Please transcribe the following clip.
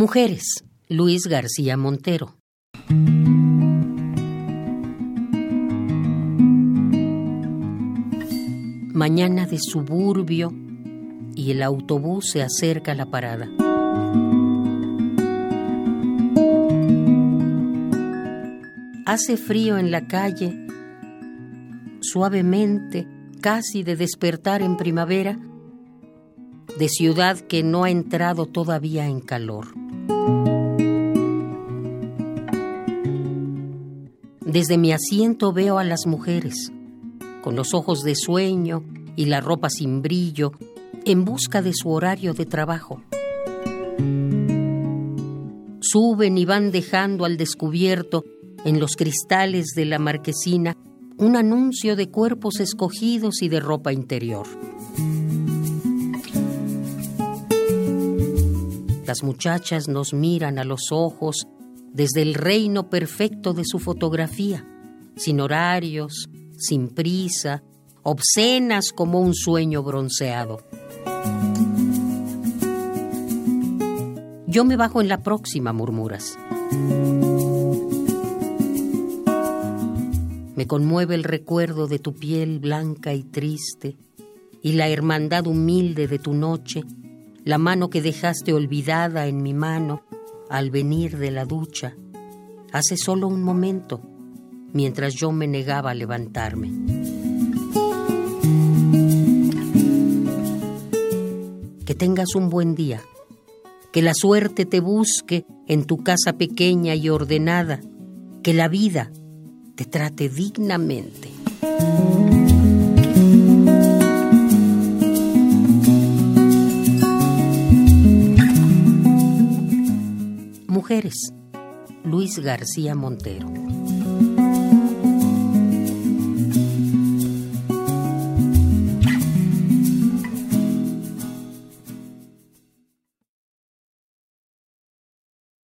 Mujeres, Luis García Montero. Mañana de suburbio y el autobús se acerca a la parada. Hace frío en la calle, suavemente, casi de despertar en primavera, de ciudad que no ha entrado todavía en calor. Desde mi asiento veo a las mujeres, con los ojos de sueño y la ropa sin brillo, en busca de su horario de trabajo. Suben y van dejando al descubierto en los cristales de la marquesina un anuncio de cuerpos escogidos y de ropa interior. Las muchachas nos miran a los ojos desde el reino perfecto de su fotografía, sin horarios, sin prisa, obscenas como un sueño bronceado. Yo me bajo en la próxima, murmuras. Me conmueve el recuerdo de tu piel blanca y triste y la hermandad humilde de tu noche, la mano que dejaste olvidada en mi mano al venir de la ducha, hace solo un momento, mientras yo me negaba a levantarme. Que tengas un buen día, que la suerte te busque en tu casa pequeña y ordenada, que la vida te trate dignamente. Mujeres, Luis García Montero.